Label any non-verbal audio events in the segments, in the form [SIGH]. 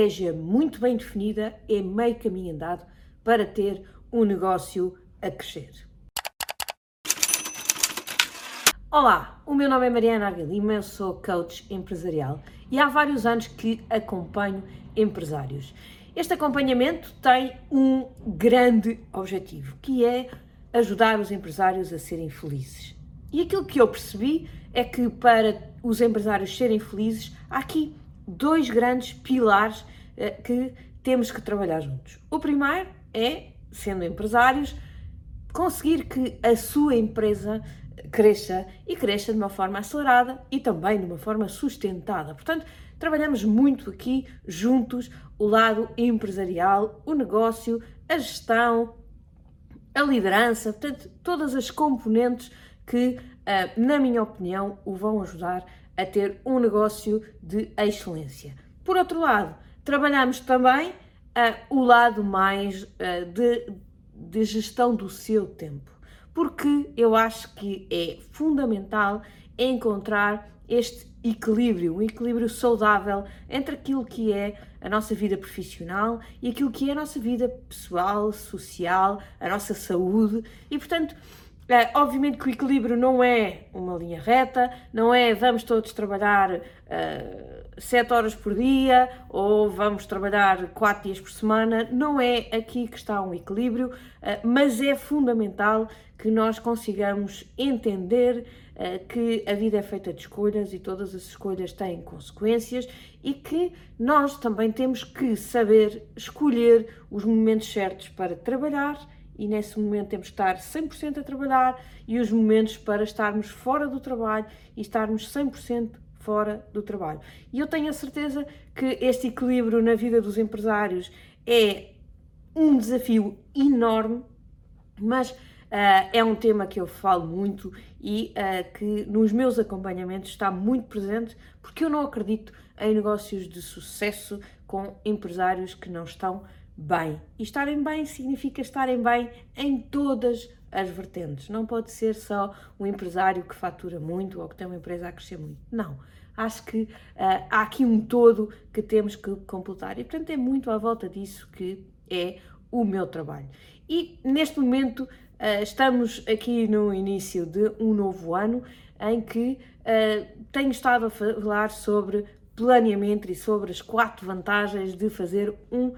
estratégia muito bem definida é meio caminho andado para ter um negócio a crescer. Olá, o meu nome é Mariana Argalima, eu sou coach empresarial e há vários anos que acompanho empresários. Este acompanhamento tem um grande objetivo, que é ajudar os empresários a serem felizes. E aquilo que eu percebi é que para os empresários serem felizes, há aqui dois grandes pilares eh, que temos que trabalhar juntos. O primeiro é, sendo empresários, conseguir que a sua empresa cresça e cresça de uma forma acelerada e também de uma forma sustentada. Portanto, trabalhamos muito aqui juntos o lado empresarial, o negócio, a gestão, a liderança, portanto, todas as componentes que, ah, na minha opinião, o vão ajudar a ter um negócio de excelência. Por outro lado, trabalhamos também uh, o lado mais uh, de, de gestão do seu tempo porque eu acho que é fundamental encontrar este equilíbrio, um equilíbrio saudável entre aquilo que é a nossa vida profissional e aquilo que é a nossa vida pessoal, social, a nossa saúde e, portanto, é, obviamente que o equilíbrio não é uma linha reta, não é vamos todos trabalhar uh, 7 horas por dia ou vamos trabalhar 4 dias por semana, não é aqui que está um equilíbrio, uh, mas é fundamental que nós consigamos entender uh, que a vida é feita de escolhas e todas as escolhas têm consequências e que nós também temos que saber escolher os momentos certos para trabalhar e nesse momento temos que estar 100% a trabalhar e os momentos para estarmos fora do trabalho e estarmos 100% fora do trabalho. E eu tenho a certeza que este equilíbrio na vida dos empresários é um desafio enorme, mas uh, é um tema que eu falo muito e uh, que nos meus acompanhamentos está muito presente, porque eu não acredito em negócios de sucesso com empresários que não estão bem. E estarem bem significa estarem bem em todas as vertentes. Não pode ser só um empresário que fatura muito ou que tem uma empresa a crescer muito. Não. Acho que uh, há aqui um todo que temos que completar. E, portanto, é muito à volta disso que é o meu trabalho. E, neste momento, uh, estamos aqui no início de um novo ano em que uh, tenho estado a falar sobre planeamento e sobre as quatro vantagens de fazer um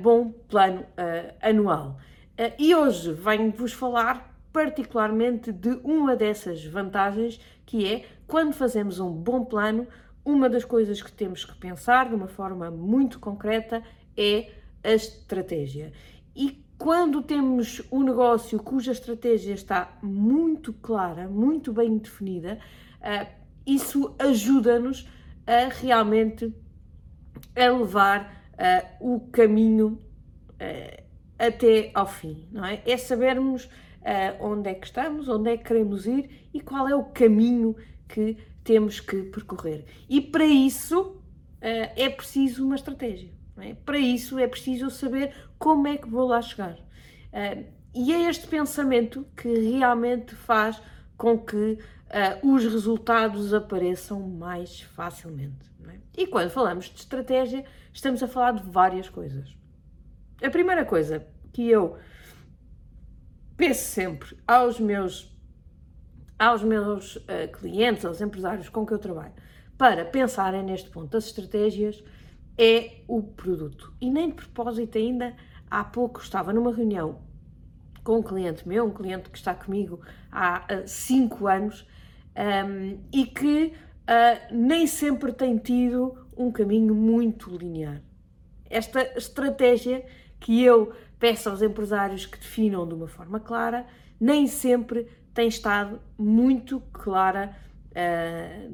bom plano uh, anual. Uh, e hoje venho-vos falar particularmente de uma dessas vantagens, que é quando fazemos um bom plano, uma das coisas que temos que pensar de uma forma muito concreta é a estratégia. E quando temos um negócio cuja estratégia está muito clara, muito bem definida, isso ajuda-nos a realmente a levar uh, o caminho uh, até ao fim, não é? É sabermos uh, onde é que estamos, onde é que queremos ir e qual é o caminho que temos que percorrer. E para isso é preciso uma estratégia. É? Para isso é preciso saber como é que vou lá chegar. e é este pensamento que realmente faz com que os resultados apareçam mais facilmente. É? E quando falamos de estratégia, estamos a falar de várias coisas. A primeira coisa que eu penso sempre aos meus, aos meus uh, clientes, aos empresários com que eu trabalho, para pensarem neste ponto das estratégias, é o produto. E nem de propósito ainda, há pouco estava numa reunião com um cliente meu, um cliente que está comigo há 5 uh, anos um, ehm, e que uh, nem sempre tem tido um caminho muito linear. Esta estratégia que eu peço aos empresários que definam de uma forma clara, nem sempre tem estado muito clara uh,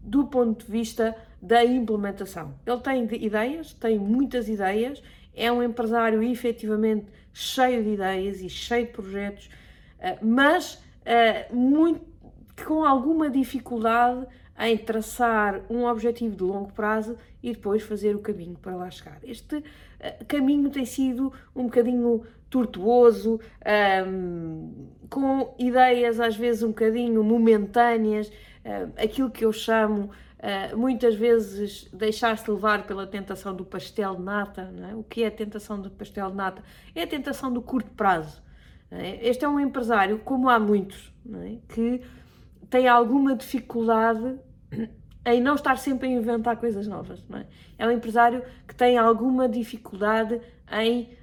do ponto de vista da implementação. Ele tem ideias, tem muitas ideias, é um empresário efetivamente cheio de ideias e cheio de projetos, uh, mas muito, com alguma dificuldade em traçar um objetivo de longo prazo e depois fazer o caminho para lá chegar. Este uh, caminho tem sido um bocadinho tortuoso, um, com ideias às vezes um bocadinho momentâneas, uh, aquilo que eu chamo uh, muitas vezes deixar-se levar pela tentação do pastel de nata. É? O que é a tentação do pastel de nata? É a tentação do curto prazo. É? Este é um empresário, como há muitos, é? que tem alguma dificuldade em não estar sempre a inventar coisas novas. É? é? um empresário que tem alguma dificuldade em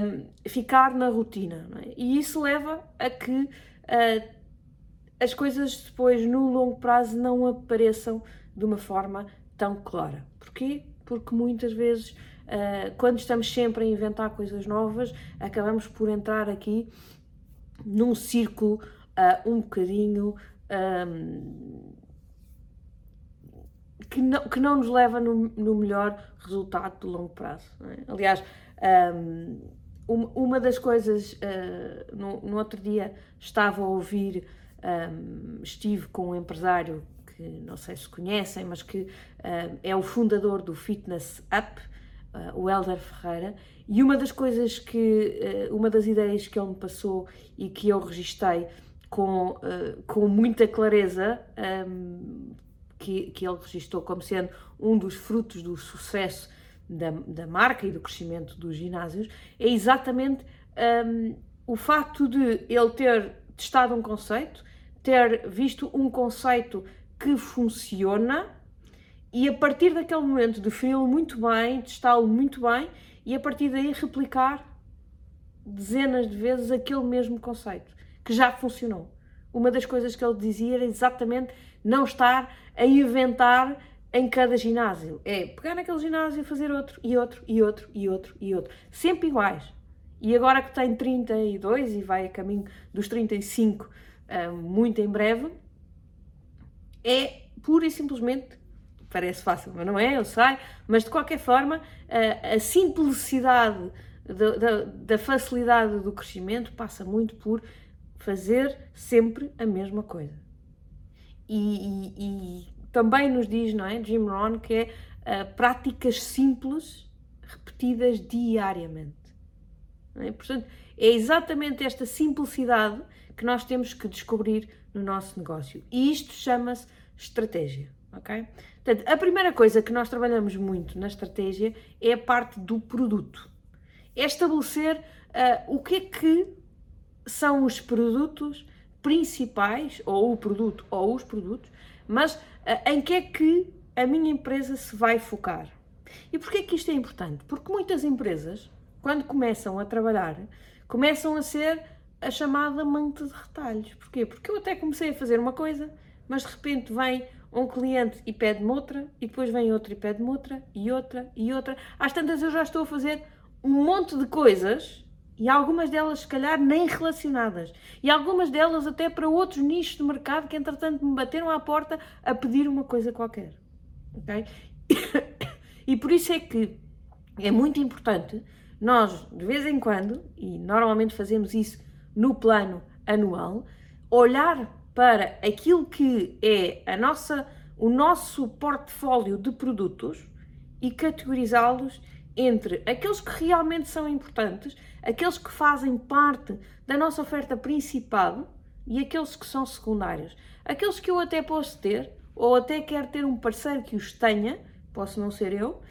um, ficar na rotina. É? E isso leva a que uh, as coisas depois, no longo prazo, não apareçam de uma forma tão clara. Porquê? Porque muitas vezes, uh, quando estamos sempre a inventar coisas novas, acabamos por entrar aqui num círculo uh, um bocadinho. Um, que não, que não nos leva no, no melhor resultado de longo prazo. É? Aliás, um, uma das coisas, uh, no, no, outro dia estava a ouvir, um, estive com um empresário que não sei se conhecem, mas que uh, é o fundador do Fitness Up, uh, o Helder Ferreira, e uma das coisas que, uma das ideias que ele me passou e que eu registrei com, com muita clareza, um, que, que ele registrou como sendo um dos frutos do sucesso da, da marca e do crescimento dos ginásios, é exatamente um, o facto de ele ter testado um conceito, ter visto um conceito que funciona e a partir daquele momento defini-lo muito bem, testá-lo muito bem e a partir daí replicar dezenas de vezes aquele mesmo conceito que já funcionou. Uma das coisas que ele dizia era exatamente não estar a inventar em cada ginásio. É pegar naquele ginásio fazer outro, e outro, e outro, e outro, e outro. Sempre iguais. E agora que tem 32 e vai a caminho dos 35 ah, muito em breve, é pura e simplesmente, parece fácil, mas não é, eu sei, mas de qualquer forma, a, a simplicidade da, da, da facilidade do crescimento passa muito por fazer sempre a mesma coisa. E, e, também nos diz, não é, Jim Rohn, que é uh, práticas simples repetidas diariamente. É? Portanto, é exatamente esta simplicidade que nós temos que descobrir no nosso negócio. E isto chama-se estratégia. ok? Portanto, a primeira coisa que nós trabalhamos muito na estratégia é a parte do produto. É estabelecer uh, o que é que são os produtos principais, ou o produto, ou os produtos, mas uh, em que é que a minha empresa se vai focar. E porquê que isto é importante? Porque muitas empresas, quando começam a trabalhar, começam a ser a chamada manta de retalhos. Porquê? Porque eu até comecei a fazer uma coisa, mas de repente vem um cliente e pede-me outra, e depois vem outro e pede-me outra, e outra, e outra. Às tantas eu já estou a fazer um monte de coisas e algumas delas, se calhar, nem relacionadas. E algumas delas até para outros nichos de mercado que, entretanto, me bateram à porta a pedir uma coisa qualquer. Ok? [COUGHS] E por isso é que é muito importante nós, de vez em quando, e normalmente fazemos isso no plano anual, olhar para aquilo que é a nossa, o nosso portfólio de produtos e categorizá-los entre aqueles que realmente são importantes, aqueles que fazem parte da nossa oferta principal e aqueles que são secundários. Aqueles que eu até posso ter, ou até quero ter um parceiro que os tenha, posso não ser eu,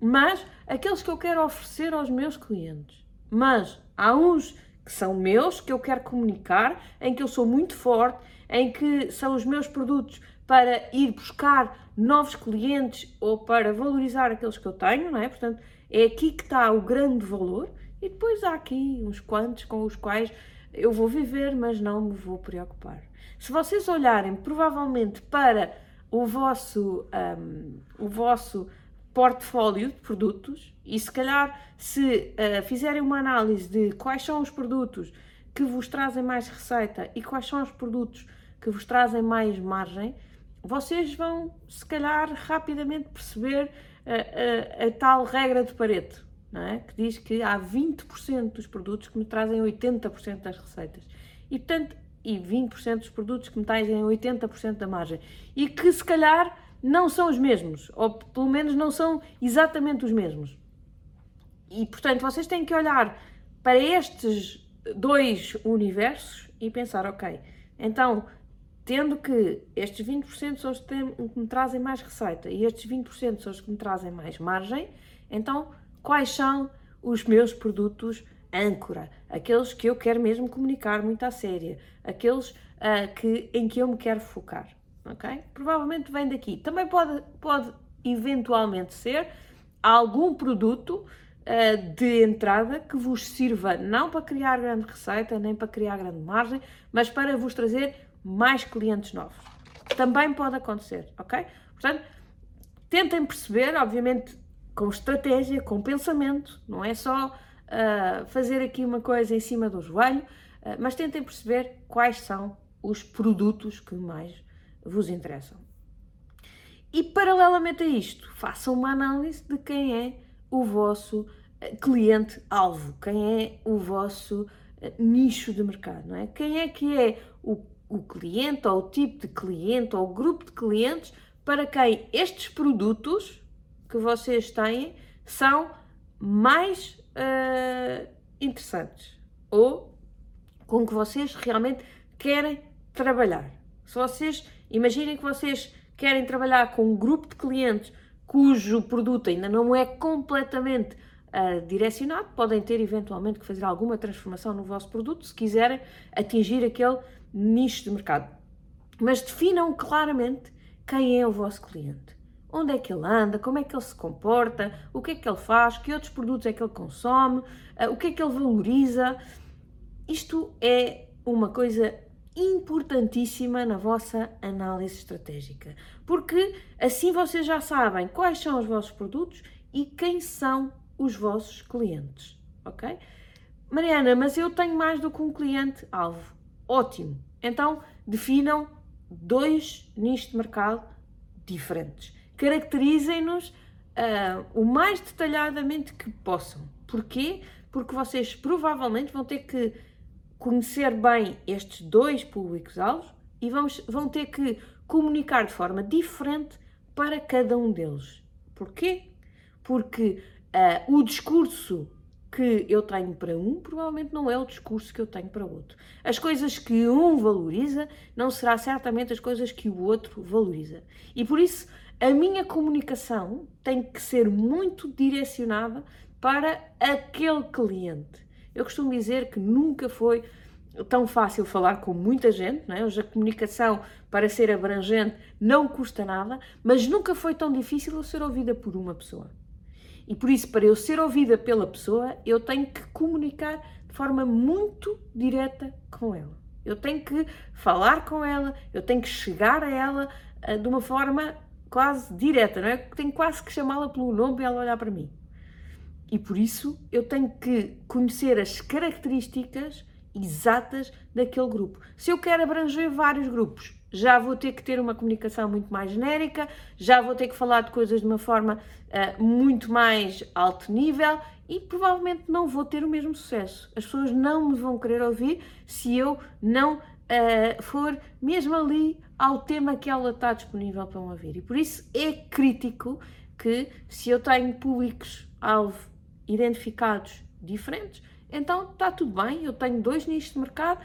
mas aqueles que eu quero oferecer aos meus clientes. Mas há uns que são meus, que eu quero comunicar, em que eu sou muito forte, em que são os meus produtos para ir buscar novos clientes ou para valorizar aqueles que eu tenho, não é? Portanto, é aqui que está o grande valor, e depois há aqui uns quantos com os quais eu vou viver, mas não me vou preocupar. Se vocês olharem provavelmente para o vosso, um, o vosso portfólio de produtos e se calhar se uh, fizerem uma análise de quais são os produtos que vos trazem mais receita e quais são os produtos que vos trazem mais margem, vocês vão se calhar rapidamente perceber a, a, a tal regra de Pareto, é? que diz que há 20% dos produtos que me trazem 80% das receitas. E, portanto, e 20% dos produtos que me trazem 80% da margem. E que se calhar não são os mesmos, ou pelo menos não são exatamente os mesmos. E portanto, vocês têm que olhar para estes dois universos e pensar, ok, então tendo que estes 20% são os que me trazem mais receita e estes 20% são os que me trazem mais margem, então quais são os meus produtos âncora, aqueles que eu quero mesmo comunicar muito à séria, aqueles uh, que, em que eu me quero focar, ok? Provavelmente vem daqui. Também pode, pode eventualmente ser algum produto uh, de entrada que vos sirva não para criar grande receita, nem para criar grande margem, mas para vos trazer mais clientes novos. Também pode acontecer, ok? Portanto, tentem perceber, obviamente, com estratégia, com pensamento, não é só uh, fazer aqui uma coisa em cima do joelho, uh, mas tentem perceber quais são os produtos que mais vos interessam. E paralelamente a isto, façam uma análise de quem é o vosso ah, cliente-alvo, quem é o vosso nicho de mercado, não é? Quem é que é o o cliente ou o tipo de cliente ou o grupo de clientes para quem estes produtos que vocês têm são mais uh, interessantes ou com que vocês realmente querem trabalhar. Se vocês imaginem que vocês querem trabalhar com um grupo de clientes cujo produto ainda não é completamente uh, direcionado, podem ter eventualmente que fazer alguma transformação no vosso produto se quiserem atingir aquele nicho de mercado. Mas definam claramente quem é o vosso cliente. Onde é que ele anda, como é que ele se comporta, o que é que ele faz, que outros produtos é que ele consome, eh, o que é que ele valoriza. Isto é uma coisa importantíssima na vossa análise estratégica, porque assim vocês já sabem quais são os vossos produtos e quem são os vossos clientes, ok? Mariana, mas eu tenho mais do que um cliente-alvo. Ótimo. Então, definam dois nichos de mercado diferentes. Caracterizem-nos uh, o mais detalhadamente que possam. Porquê? Porque vocês provavelmente vão ter que conhecer bem estes dois públicos-alvos e vamos, vão ter que comunicar de forma diferente para cada um deles. Porquê? Porque uh, o discurso que eu tenho para um provavelmente não é o discurso que eu tenho para outro. As coisas que um valoriza não será certamente as coisas que o outro valoriza. E por isso a minha comunicação tem que ser muito direcionada para aquele cliente. Eu costumo dizer que nunca foi tão fácil falar com muita gente, não é? Hoje a comunicação, para ser abrangente, não custa nada, mas nunca foi tão difícil eu ser ouvida por uma pessoa. E por isso, para eu ser ouvida pela pessoa, eu tenho que comunicar de forma muito direta com ela. Eu tenho que falar com ela, eu tenho que chegar a ela uh, de uma forma quase direta, não é? Tenho quase que chamá-la pelo nome e ela olhar para mim. E por isso eu tenho que conhecer as características exatas daquele grupo. Se eu quero abranger vários grupos, já vou ter que ter uma comunicação muito mais genérica, já vou ter que falar de coisas de uma forma uh, muito mais alto nível e provavelmente não vou ter o mesmo sucesso. As pessoas não me vão querer ouvir se eu não uh, for mesmo ali ao tema que ela está disponível para me ouvir. E por isso é crítico que se eu tenho públicos-alvo identificados diferentes, então está tudo bem, eu tenho dois nichos de mercado,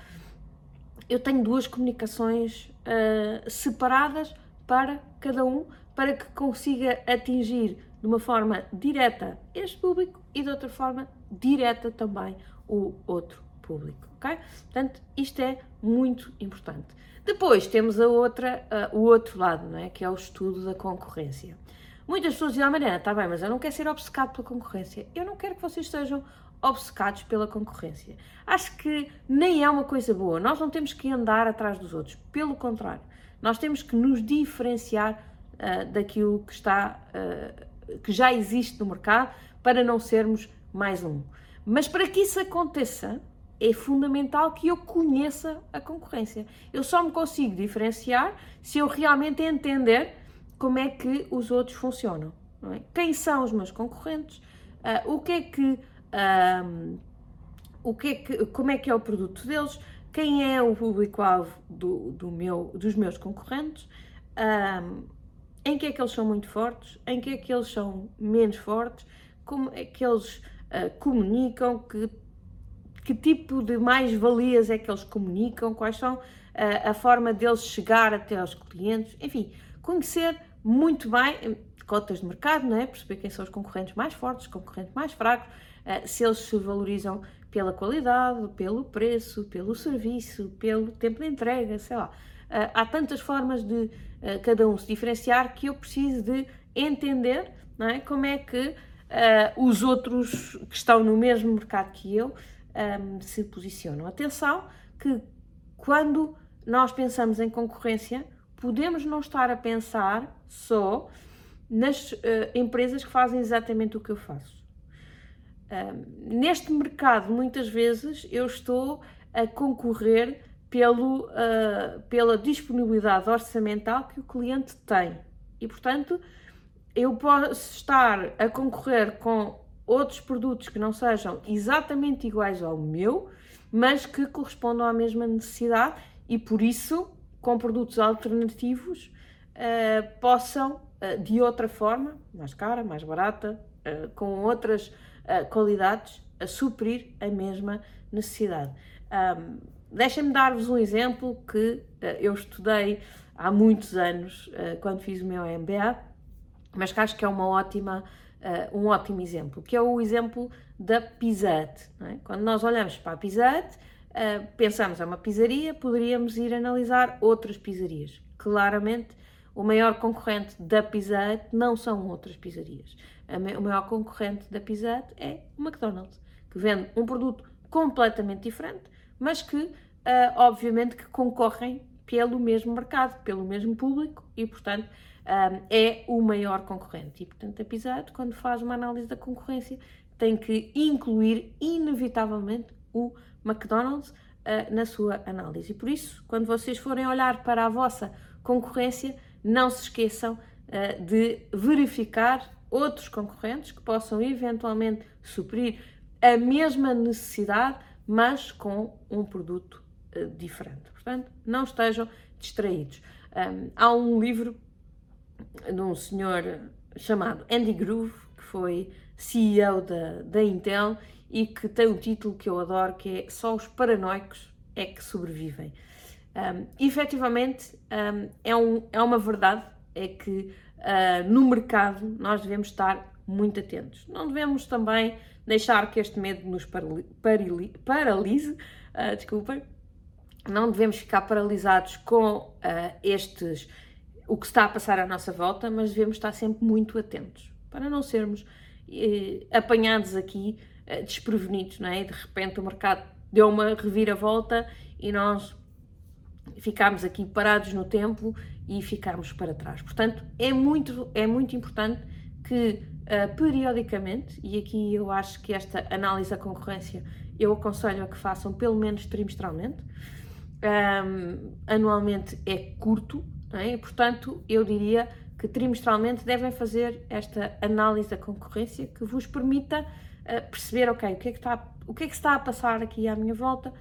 eu tenho duas comunicações uh, separadas para cada um, para que consiga atingir de uma forma direta este público e de outra forma direta também o outro público, ok? Portanto, isto é muito importante. Depois temos a outra, uh, o outro lado, não é? Que é o estudo da concorrência. Muitas pessoas dizem, ah, Mariana, está bem, mas eu não quero ser obcecado pela concorrência. Eu não quero que vocês sejam obcecados pela concorrência. Acho que nem é uma coisa boa. Nós não temos que andar atrás dos outros. Pelo contrário, nós temos que nos diferenciar uh, daquilo que está, uh, que já existe no mercado, para não sermos mais um. Mas para que isso aconteça, é fundamental que eu conheça a concorrência. Eu só me consigo diferenciar se eu realmente entender como é que os outros funcionam. É? Quem são os meus concorrentes? Uh, o que é que um, o que é que, como é que é o produto deles, quem é o público-alvo do, do meu, dos meus concorrentes, um, em que é que eles são muito fortes, em que é que eles são menos fortes, como é que eles uh, comunicam, que que tipo de mais-valias é que eles comunicam, quais são a, a forma deles chegar até aos clientes, enfim, conhecer muito bem cotas de mercado, não é? perceber quem são os concorrentes mais fortes, os concorrentes mais fracos, uh, se eles se valorizam pela qualidade, pelo preço, pelo serviço, pelo tempo de entrega, sei lá. Uh, há tantas formas de uh, cada um se diferenciar que eu preciso de entender não é? como é que os outros que estão no mesmo mercado que eu um, se posicionam. Atenção que quando nós pensamos em concorrência, podemos não estar a pensar só nas empresas que fazem exatamente o que eu faço. Neste mercado, muitas vezes, eu estou a concorrer pelo, uh, pela disponibilidade orçamental que o cliente tem. E, portanto, eu posso estar a concorrer com outros produtos que não sejam exatamente iguais ao meu, mas que correspondam à mesma necessidade e, por isso, com produtos alternativos, uh, possam, uh, de outra forma, mais cara, mais barata, com outras qualidades, a suprir a mesma necessidade. Um, Deixem-me dar-vos um exemplo que eu estudei há muitos anos, quando fiz o meu MBA, mas que acho que é uma ótima, um ótimo exemplo, que é o exemplo da Pizza. É? Quando nós olhamos para a Pizza Hut, uh, pensamos, é uma pizzaria, poderíamos ir analisar outras pizzarias. Claramente, o maior concorrente da Pizza não são outras pizzarias. O maior concorrente da Pizza Hut é o McDonald's, que vende um produto completamente diferente, mas que, uh, obviamente, que concorrem pelo mesmo mercado, pelo mesmo público e, portanto, um, é o maior concorrente. E, portanto, a Pizza Hut, quando faz uma análise da concorrência, tem que incluir, inevitavelmente, o McDonald's uh, na sua análise. E por isso, quando vocês forem olhar para a vossa concorrência, não se esqueçam de verificar outros concorrentes que possam eventualmente suprir a mesma necessidade, mas com um produto uh, diferente. Portanto, não estejam distraídos. Um, há um livro de um senhor chamado Andy Groove, que foi CEO da, da Intel e que tem um título que eu adoro, que é Só os paranoicos é que sobrevivem. Um, efetivamente, um, é, um, é uma verdade, é que uh, no mercado nós devemos estar muito atentos. Não devemos também deixar que este medo nos parali paralise, uh, não devemos ficar paralisados com uh, estes, o que está a passar à nossa volta, mas devemos estar sempre muito atentos, para não sermos eh, apanhados aqui eh, desprevenidos, não é? De repente o mercado deu uma reviravolta e nós ficámos aqui parados no tempo e ficámos para trás. Portanto, é muito, é muito importante que uh, periodicamente, e aqui eu acho que esta análise da concorrência eu aconselho a que façam pelo menos trimestralmente, um, anualmente é curto, é? portanto, eu diria que trimestralmente devem fazer esta análise da concorrência que vos permita perceber, ok, o que, é que está, o que é que está a passar aqui à minha volta,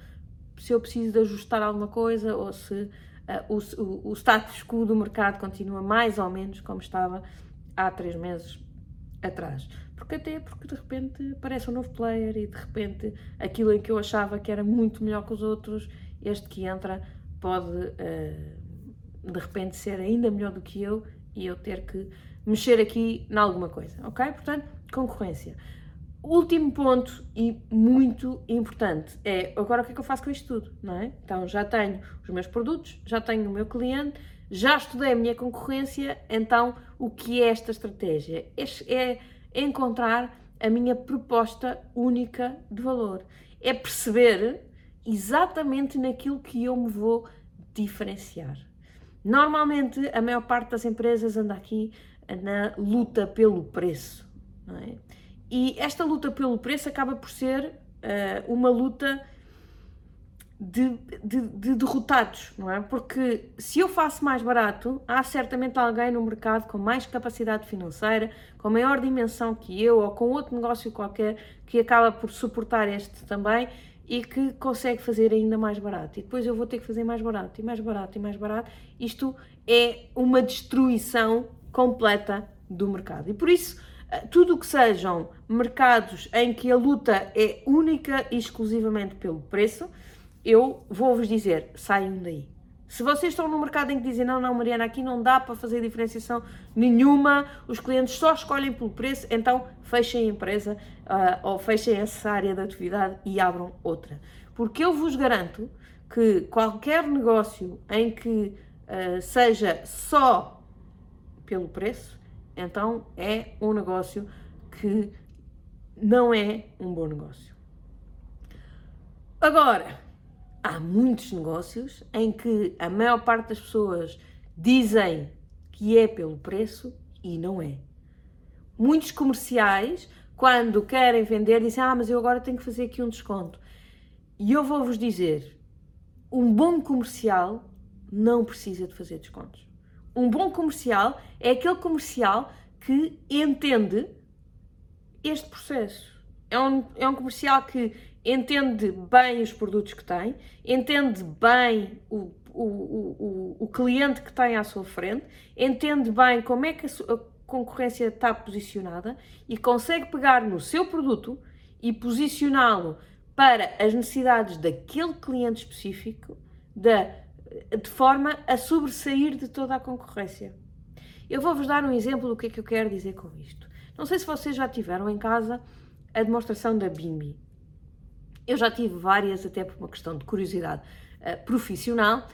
se eu preciso de ajustar alguma coisa ou se uh, o, o, status quo do mercado continua mais ou menos como estava há três meses atrás. Porque até porque de repente aparece um novo player e de repente aquilo em que eu achava que era muito melhor que os outros, este que entra pode uh, de repente ser ainda melhor do que eu e eu ter que mexer aqui em alguma coisa, ok? Portanto, concorrência. Último ponto e muito importante é agora o que é que eu faço com isto tudo, não é? Então já tenho os meus produtos, já tenho o meu cliente, já estudei a minha concorrência, então o que é esta estratégia? É, é encontrar a minha proposta única de valor, é perceber exatamente naquilo que eu me vou diferenciar. Normalmente a maior parte das empresas anda aqui na luta pelo preço, não é? E esta luta pelo preço acaba por ser uh, uma luta de, de, de, derrotados, não é? Porque se eu faço mais barato, há certamente alguém no mercado com mais capacidade financeira, com maior dimensão que eu ou com outro negócio qualquer que acaba por suportar este também e que consegue fazer ainda mais barato. E depois eu vou ter que fazer mais barato e mais barato e mais barato. Isto é uma destruição completa do mercado. E por isso tudo o que sejam mercados em que a luta é única e exclusivamente pelo preço, eu vou-vos dizer, saiam daí. Se vocês estão no mercado em que dizem não, não, Mariana, aqui não dá para fazer diferenciação nenhuma, os clientes só escolhem pelo preço, então fechem a empresa uh, ou fechem essa área de atividade e abram outra. Porque eu vos garanto que qualquer negócio em que uh, seja só pelo preço, então é um negócio que não é um bom negócio. Agora, há muitos negócios em que a maior parte das pessoas dizem que é pelo preço e não é. Muitos comerciais, quando querem vender, dizem: Ah, mas eu agora tenho que fazer aqui um desconto. E eu vou-vos dizer: um bom comercial não precisa de fazer descontos. Um bom comercial é aquele comercial que entende este processo. É um, é um comercial que entende bem os produtos que tem, entende bem o, o, o, o cliente que tem à sua frente, entende bem como é que a, a concorrência está posicionada e consegue pegar no seu produto e posicioná-lo para as necessidades daquele cliente específico de, de forma a sobressair de toda a concorrência. Eu vou-vos dar um exemplo do que é que eu quero dizer com isto. Não sei se vocês já tiveram em casa a demonstração da Bimbi. Eu já tive várias, até por uma questão de curiosidade uh, profissional,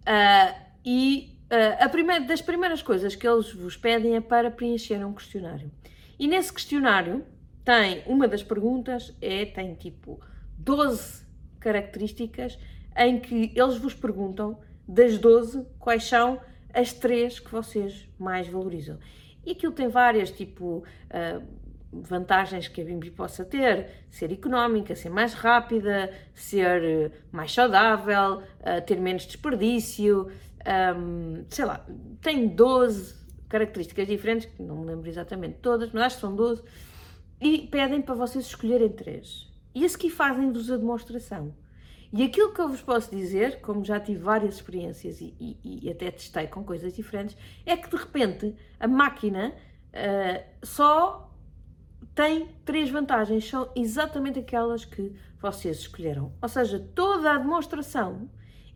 uh, e uh, a primeira, das primeiras coisas que eles vos pedem é para preencher um questionário. E nesse questionário tem uma das perguntas, é, tem tipo 12 características em que eles vos perguntam das 12 quais são as três que vocês mais valorizam. E aquilo tem várias, tipo, uh, vantagens que a Bimbi possa ter, ser económica, ser mais rápida, ser eh, mais saudável, uh, ter menos desperdício, sei lá, tem 12 características diferentes, que não me lembro exatamente todas, mas acho que são 12, e pedem para vocês escolherem três. E a seguir fazem-vos a demonstração. E aquilo que eu vos posso dizer, como já tive várias experiências e, e, e até testei com coisas diferentes, é que de repente a máquina uh, só tem três vantagens, são exatamente aquelas que vocês escolheram. Ou seja, toda a demonstração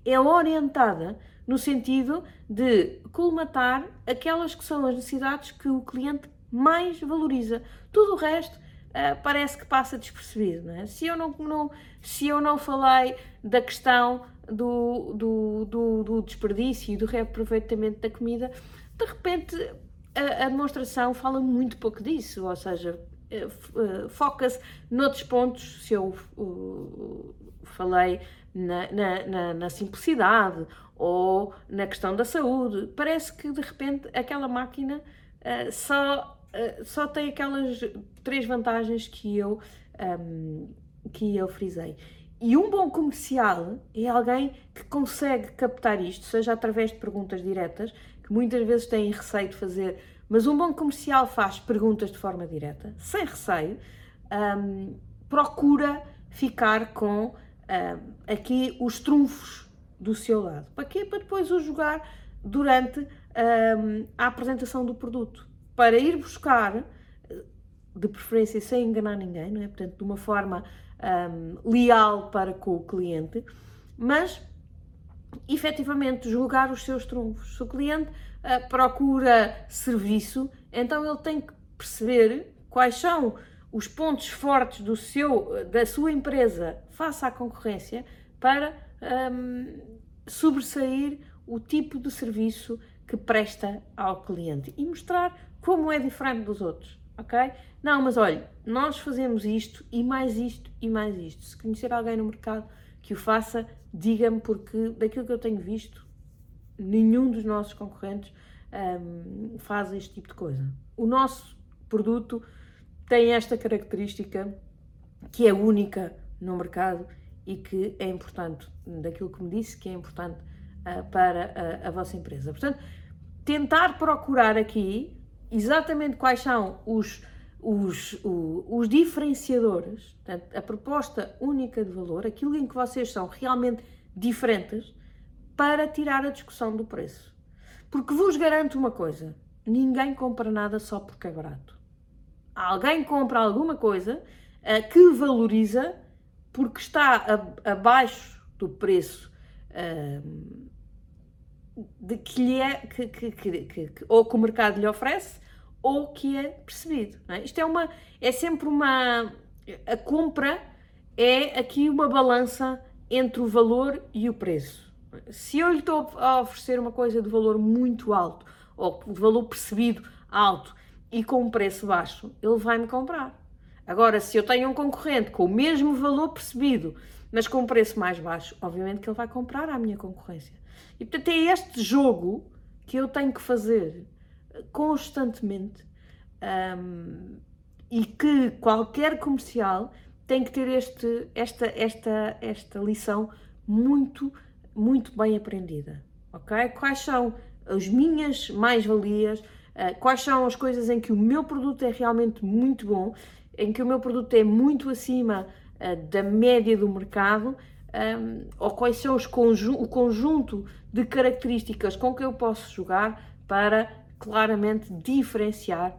é orientada no sentido de colmatar aquelas que são as necessidades que o cliente mais valoriza. Tudo o resto uh, parece que passa despercebido. Não é? se, eu não, não, se eu não falei da questão do, do, do, do desperdício e do reaproveitamento da comida, de repente a, a demonstração fala muito pouco disso, ou seja, eh, eh, foca-se noutros pontos, se eu uh, falei na, na, na, na, simplicidade ou na questão da saúde, parece que de repente aquela máquina uh, só, uh, só tem aquelas três vantagens que eu, um, que eu frisei. E um bom comercial é alguém que consegue captar isto, seja através de perguntas diretas, que muitas vezes têm receio de fazer mas um bom comercial faz perguntas de forma direta, sem receio, um, procura ficar com um, aqui os trunfos do seu lado. Para quê? Para depois o jogar durante um, a apresentação do produto. Para ir buscar, de preferência sem enganar ninguém, não é? Portanto, de uma forma um, leal para com o cliente, mas efetivamente julgar os seus trunfos. Se o cliente uh, procura serviço, então ele tem que perceber quais são os pontos fortes do seu, da sua empresa face à concorrência para um, sobressair o tipo de serviço que presta ao cliente e mostrar como é diferente dos outros, ok? Não, mas olha, nós fazemos isto e mais isto e mais isto. Se conhecer alguém no mercado que o faça, diga-me, porque daquilo que eu tenho visto, nenhum dos nossos concorrentes um, faz este tipo de coisa. O nosso produto tem esta característica que é única no mercado e que é importante, daquilo que me disse, que é importante uh, para a, a vossa empresa. Portanto, tentar procurar aqui exatamente quais são os, os, os, os diferenciadores, portanto, a proposta única de valor, aquilo em que vocês são realmente diferentes, para tirar a discussão do preço. Porque vos garanto uma coisa: ninguém compra nada só porque é barato. alguém compra alguma coisa uh, que valoriza porque está abaixo do preço uh, de que lhe é, que, que, que, ou que o mercado lhe oferece ou que é percebido. É? Isto é uma, é sempre uma, a compra é aqui uma balança entre o valor e o preço. Se eu lhe estou a oferecer uma coisa de valor muito alto ou de valor percebido alto e com um preço baixo, ele vai me comprar. Agora, se eu tenho um concorrente com o mesmo valor percebido, mas com um preço mais baixo, obviamente que ele vai comprar à minha concorrência. E portanto é este jogo que eu tenho que fazer constantemente um, e que qualquer comercial tem que ter este, esta, esta, esta lição muito, muito bem aprendida. Ok? Quais são as minhas mais-valias? Uh, quais são as coisas em que o meu produto é realmente muito bom, em que o meu produto é muito acima uh, da média do mercado, um, ou quais são os conju o conjunto de características com que eu posso jogar para claramente diferenciar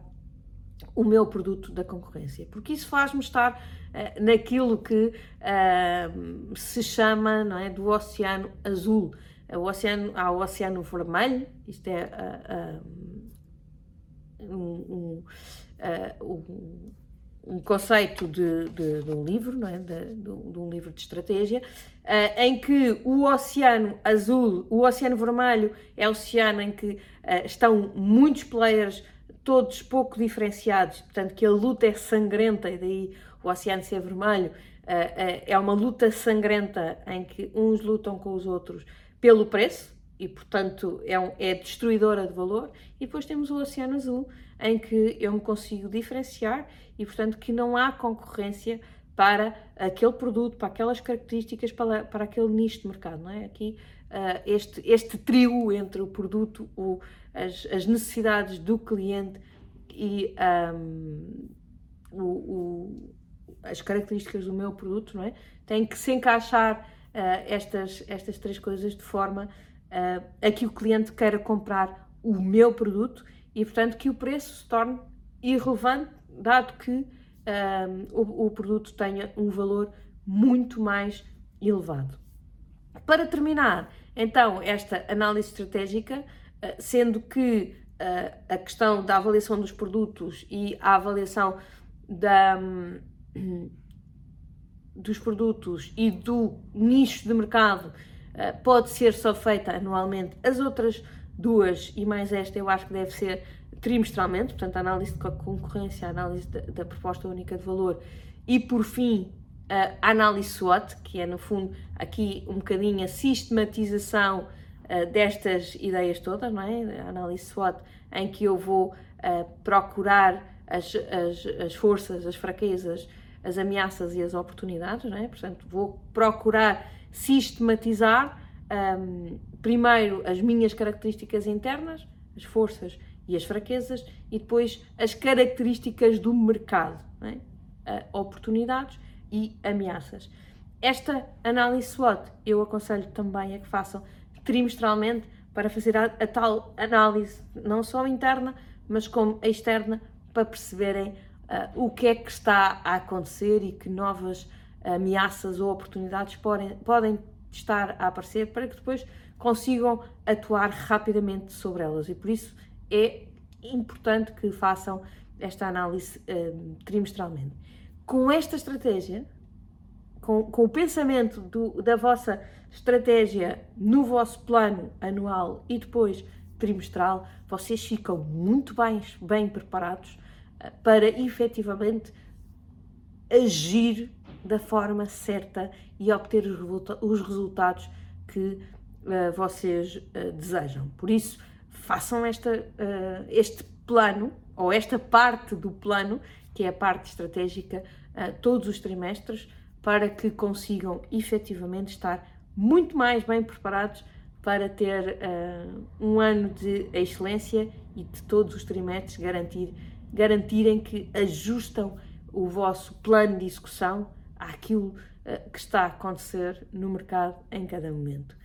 o meu produto da concorrência, porque isso faz-me estar uh, naquilo que uh, se chama não é, do oceano azul. O oceano, há o oceano vermelho, isto é uh, um, um, um, conceito de, de, de, um livro, não é? de, de, um livro de estratégia, em que o oceano azul, o oceano vermelho é o oceano em que estão muitos players todos pouco diferenciados, portanto que a luta é sangrenta e daí o oceano ser vermelho, eh, é uma luta sangrenta em que uns lutam com os outros pelo preço e, portanto, é, um, é destruidora de valor. E depois temos o Oceano Azul, em que eu me consigo diferenciar e, portanto, que não há concorrência para aquele produto, para aquelas características, para, para aquele nicho de mercado. Não é? Aqui, uh, este, este trio entre o produto, o, as, as necessidades do cliente e um, o, o, as características do meu produto, não é? Tem que se encaixar uh, estas, estas três coisas de forma uh, a que o cliente queira comprar o meu produto e, portanto, que o preço se torne irrelevante, dado que um, o, o produto tenha um valor muito mais elevado. Para terminar, então, esta análise estratégica, eh, sendo que uh, a questão da avaliação dos produtos e a avaliação da, um, dos produtos e do nicho de mercado uh, pode ser só feita anualmente, as outras duas e mais esta eu acho que deve ser trimestralmente, portanto a análise de concorrência, a análise da, da proposta única de valor e por fim a análise SWOT, que é no fundo aqui um bocadinho a sistematização uh, destas ideias todas, não é? A análise SWOT, em que eu vou uh, procurar as, as, as, forças, as fraquezas, as ameaças e as oportunidades, não é? Portanto, vou procurar sistematizar um, ehm, primeiro as minhas características internas, as forças e as fraquezas, e depois as características do mercado, é? oportunidades e ameaças. Esta análise SWOT eu aconselho também a que façam trimestralmente para fazer a, a tal análise, não só interna, mas como externa, para perceberem uh, o que é que está a acontecer e que novas ameaças ou oportunidades podem, podem estar a aparecer para que depois consigam atuar rapidamente sobre elas. E por isso é importante que façam esta análise uh, trimestralmente com esta estratégia, com, com o pensamento do, da vossa estratégia no vosso plano anual e depois trimestral, vocês ficam muito bem, bem preparados uh, para efetivamente agir da forma certa e obter os resultados que uh, vocês uh, desejam. Por isso, façam esta, este plano ou esta parte do plano, que é a parte estratégica, todos os trimestres para que consigam efetivamente estar muito mais bem preparados para ter um ano de excelência e de todos os trimestres garantir, garantirem que ajustam o vosso plano de execução àquilo que está a acontecer no mercado em cada momento.